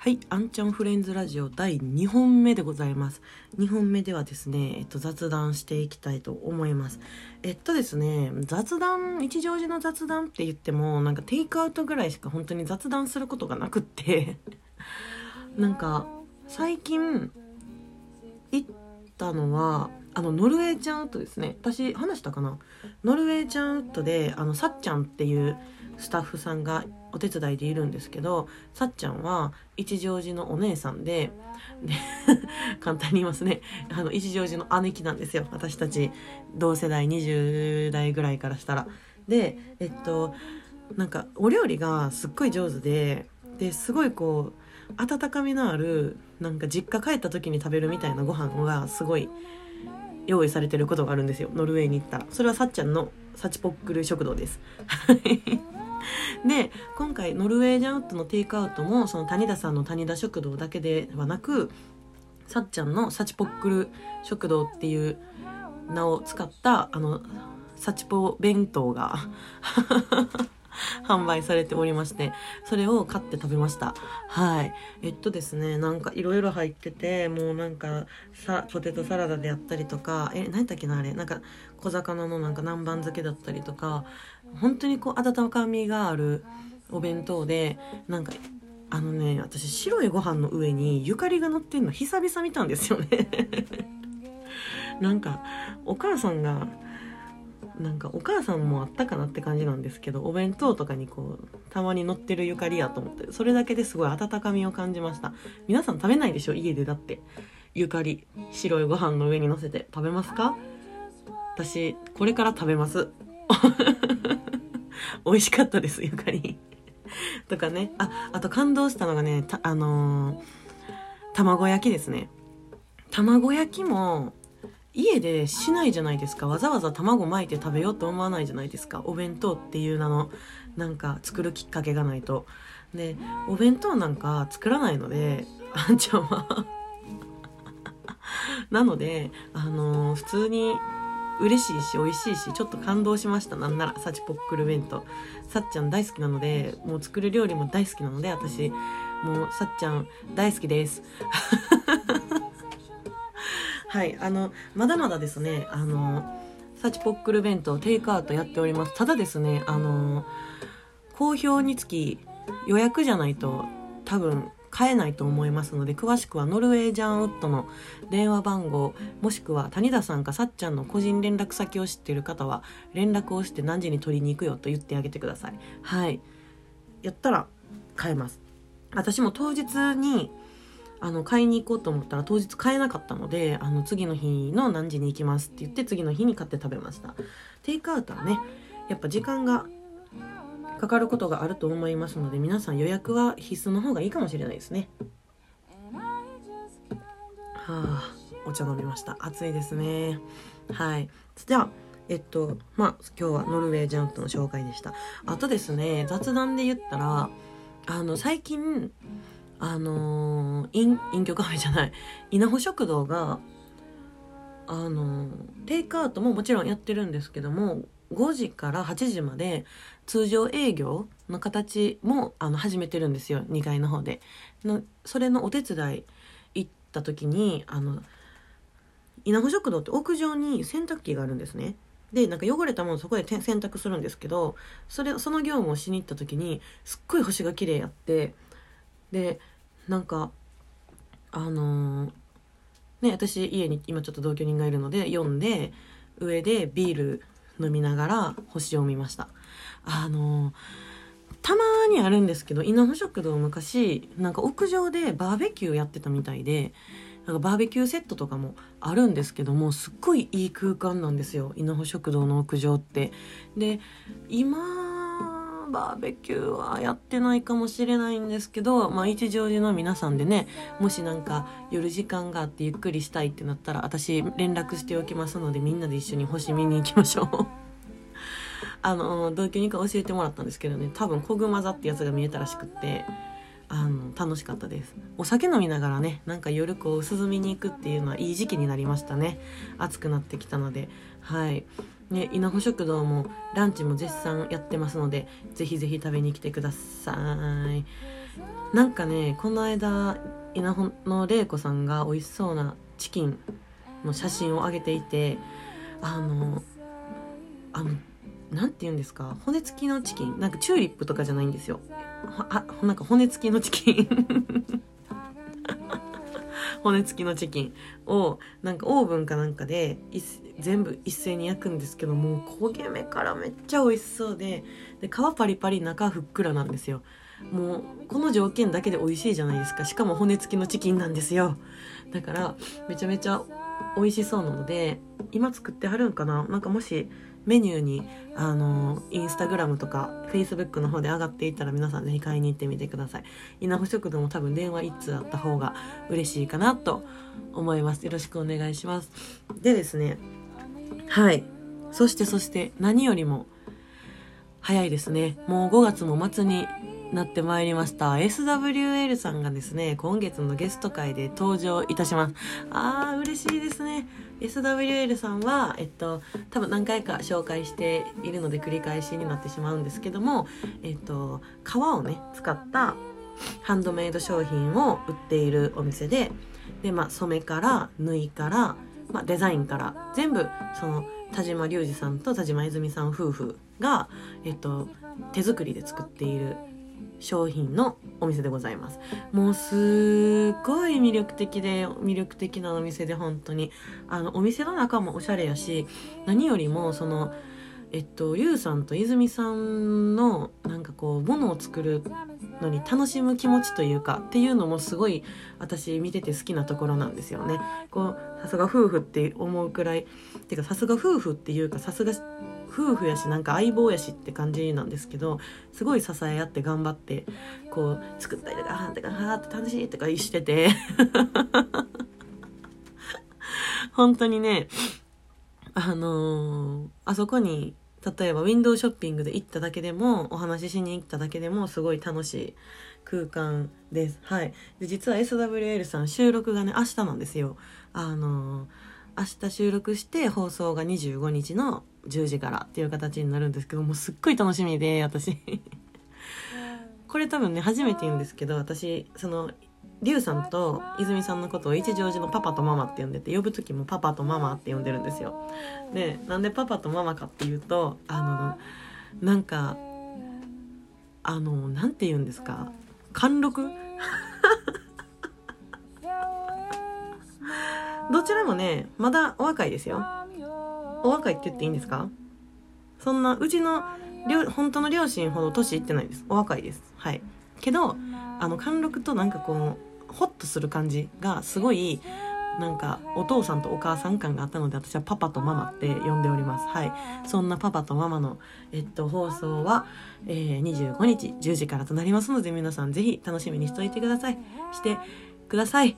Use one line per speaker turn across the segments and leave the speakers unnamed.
はい、あんちゃんフレンズラジオ第2本目でございます。2本目ではですね、えっと、雑談していきたいと思います。えっとですね、雑談、一乗寺の雑談って言っても、なんかテイクアウトぐらいしか本当に雑談することがなくって、なんか、最近、行ったのは、あの、ノルウェーちゃんウッドですね。私、話したかな？ノルウェーちゃんウッドで、あの、さっちゃんっていうスタッフさんがお手伝いでいるんですけど、さっちゃんは一乗寺のお姉さんで、で、簡単に言いますね。あの、一乗寺の姉貴なんですよ。私たち、同世代20代ぐらいからしたら。で、えっと、なんか、お料理がすっごい上手で、で、すごいこう、温かみのある、なんか実家帰った時に食べるみたいなご飯がすごい用意されてることがあるんですよ。ノルウェーに行ったら。それはさっちゃんのサチポックル食堂です。で今回ノルウェージャンウッドのテイクアウトもその谷田さんの谷田食堂だけではなくさっちゃんのサチポックル食堂っていう名を使ったあのサチポ弁当が 販売されておりましてそれを買って食べました。はい。えっとですねなんかいろいろ入っててもうなんかさポテトサラダであったりとかえ何だっけなあれ。なんか小魚のなんか南蛮漬けだったりとか本当にこう温かみがあるお弁当でなんかあのね私白いご飯の上にゆかりが乗ってんの久々見たんですよね。なんかお母さんがなんかお母さんもあったかなって感じなんですけどお弁当とかにこうたまに乗ってるゆかりやと思ってそれだけですごい温かみを感じました。皆さん食べないでしょ家でだって。ゆかり白いご飯の上に乗せて食べますか？私これから食べます。美味しかったですゆかり。とかね。ああと感動したのがねあのー卵焼きですね。卵焼きも家でしないじゃないですか。わざわざ卵巻いて食べようと思わないじゃないですか。お弁当っていう名のなんか作るきっかけがないと。でお弁当なんか作らないのであんちゃんは。なのであのー普通に嬉しいし美味しいしちょっと感動しました。なんならサチポックル弁当。さっちゃん大好きなのでもう作る料理も大好きなので私もうさっちゃん大好きです。はいあのまだまだですねあのサチポックル弁当テイクアウトやっております。ただですねあの好評につき予約じゃないと多分買えないと思いますので詳しくはノルウェージャンウッドの電話番号もしくは谷田さんかさっちゃんの個人連絡先を知っている方は連絡をして何時に取りに行くよと言ってあげてください。はい。やったら買えます。私も当日にあの買いに行こうと思ったら当日買えなかったのであの次の日の何時に行きますって言って次の日に買って食べました。テイクアウトはねやっぱ時間がかかることがあると思いますので皆さん予約は必須の方がいいかもしれないですね。はあお茶飲みました。暑いですね。はい。じゃあえっとまあ今日はノルウェージャンプの紹介でした。あとですね雑談で言ったらあの最近あのー、隠隠居カフェじゃない。稲穂食堂があのーテイクアウトももちろんやってるんですけども5時から8時まで通常営業の形もあの始めてるんですよ。2階の方で。のそれのお手伝い行った時にあの稲穂食堂って屋上に洗濯機があるんですね。でなんか汚れたものそこで洗濯するんですけどそれその業務をしに行った時にすっごい星が綺麗やってでなんかあのーね私家に今ちょっと同居人がいるので読んで上でビール飲みながら星を見ました。あのーたまにあるんですけど稲穂食堂昔なんか屋上でバーベキューやってたみたいでなんかバーベキューセットとかもあるんですけどもすっごいいい空間なんですよ。稲穂食堂の屋上って。で今バーベキューはやってないかもしれないんですけど、まあ、一乗寺の皆さんでねもしなんか夜時間があってゆっくりしたいってなったら私連絡しておきますのでみんなで一緒に星見に行きましょう。あの同居人から教えてもらったんですけどね多分コグマ座ってやつが見えたらしくってあの楽しかったです。お酒飲みながらねなんか夜こう涼みに行くっていうのはいい時期になりましたね。暑くなってきたので。はい。ね稲穂食堂もランチも絶賛やってますのでぜひぜひ食べに来てください。なんかねこの間稲穂の玲子さんが美味しそうなチキンの写真を上げていてあのあのなんて言うんですか？骨付きのチキン？なんかチューリップとかじゃないんですよ。あなんか骨付きのチキン。骨付きのチキンをなんかオーブンかなんかで全部一斉に焼くんですけどもう焦げ目からめっちゃ美味しそうでで皮パリパリ中ふっくらなんですよ。もうこの条件だけで美味しいじゃないですか。しかも骨付きのチキンなんですよ。だからめちゃめちゃ美味しそうなので今作ってはるんかな？なんかもしメニューにあのインスタグラムとかフェイスブックの方で上がっていたら皆さんぜひ買いに行ってみてください。稲穂食堂も多分電話1通あった方が嬉しいかなと思います。よろしくお願いします。でですねはい。そしてそして何よりも早いですね。もう5月も末になってまいりました。SWL さんがですね今月のゲスト会で登場いたします。あー嬉しいですね。SWL さんはえっと多分何回か紹介しているので繰り返しになってしまうんですけどもえっと皮をね使ったハンドメイド商品を売っているお店でで、まあ、染めから縫いから、まあ、デザインから全部その田島隆二さんと田島泉さん夫婦が、えっと、手作りで作っている商品のお店でございますもうすっごい魅力的で魅力的なお店で本当にあのお店の中もおしゃれやし何よりもそのえっとゆうさんと泉さんのなんかこうものを作るのに楽しむ気持ちというかっていうのもすごい私見てて好きなところなんですよね。こうさすが夫婦って思うくらいてかさすが夫婦っていうかさすが夫婦やしなんか相棒やしって感じなんですけどすごい支え合って頑張ってこう作ったりとか「あーってかあって楽しい」とかしてて 本当にねあのー、あそこに例えばウィンドウショッピングで行っただけでもお話ししに行っただけでもすごい楽しい空間です。はい。で実は SWL さん収録がね明日なんですよ。あのー明日収録して放送が25日の10時からっていう形になるんですけどもうすっごい楽しみで私。これ多分ね初めて言うんですけど私そのリュウさんと泉さんのことを一乗寺のパパとママって呼んでて呼ぶ時もパパとママって呼んでるんですよ。でなんでパパとママかっていうとあのなんかあのなんて言うんですか？貫禄？どちらもね、まだお若いですよ。お若いって言っていいんですか？そんな、うちの、本当の両親ほど年いってないです。お若いです。はい。けど、あの、貫禄となんかこう、ホッとする感じがすごい、なんかお父さんとお母さん感があったので私はパパとママって呼んでおりますはいそんなパパとママの、えっと、放送は、えー、25日10時からとなりますので皆さんぜひ楽しみにしておいてくださいしてください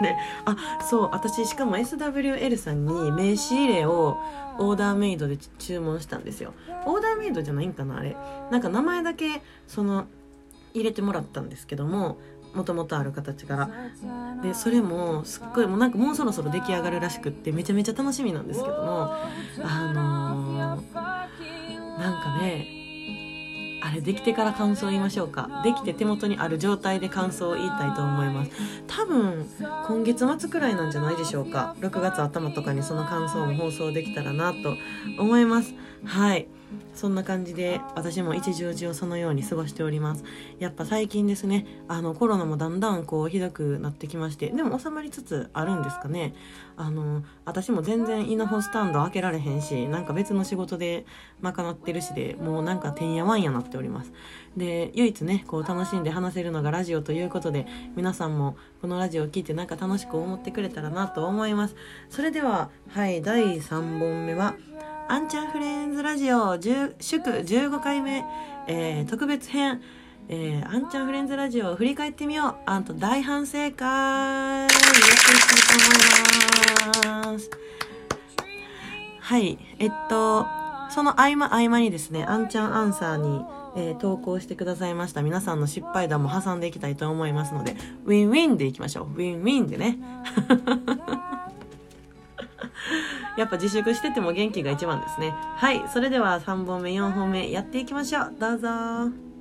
ねあそう私しかも SWL さんに名刺入れをオーダーメイドで注文したんですよ。オーダーメイドじゃないんかなあれ。なんか名前だけその入れてもらったんですけどももともとある形から。でそれもすっごいもうなんかもうそろそろ出来上がるらしくってめちゃめちゃ楽しみなんですけどもあのー、なんかねあれできてから感想を言いましょうか。できて手元にある状態で感想を言いたいと思います。多分今月末くらいなんじゃないでしょうか。6月頭とかにその感想も放送できたらなと思います。はい。そんな感じで私も一日をそのように過ごしております。やっぱ最近ですねあのコロナもだんだんこうひどくなってきましてでも収まりつつあるんですかね。あの私も全然稲穂スタンド開けられへんしなんか別の仕事で賄ってるしでもうなんかてんやわんやなっております。で唯一ねこう楽しんで話せるのがラジオということで皆さんもこのラジオを聴いてなんか楽しく思ってくれたらなと思います。それでははい第3本目はあんちゃんフレンズラジオ祝15回目、えー、特別編、えー、あんちゃんフレンズラジオを振り返ってみよう。あんと大反省会。やっていきたいと思います。はい。えっとその合間合間にですねあんちゃんアンサーにえー、投稿してくださいました。皆さんの失敗談も挟んでいきたいと思いますのでウィンウィンでいきましょう。ウィンウィンでね。やっぱ自粛してても元気が一番ですね。はい。それでは3本目、4本目やっていきましょう。どうぞ。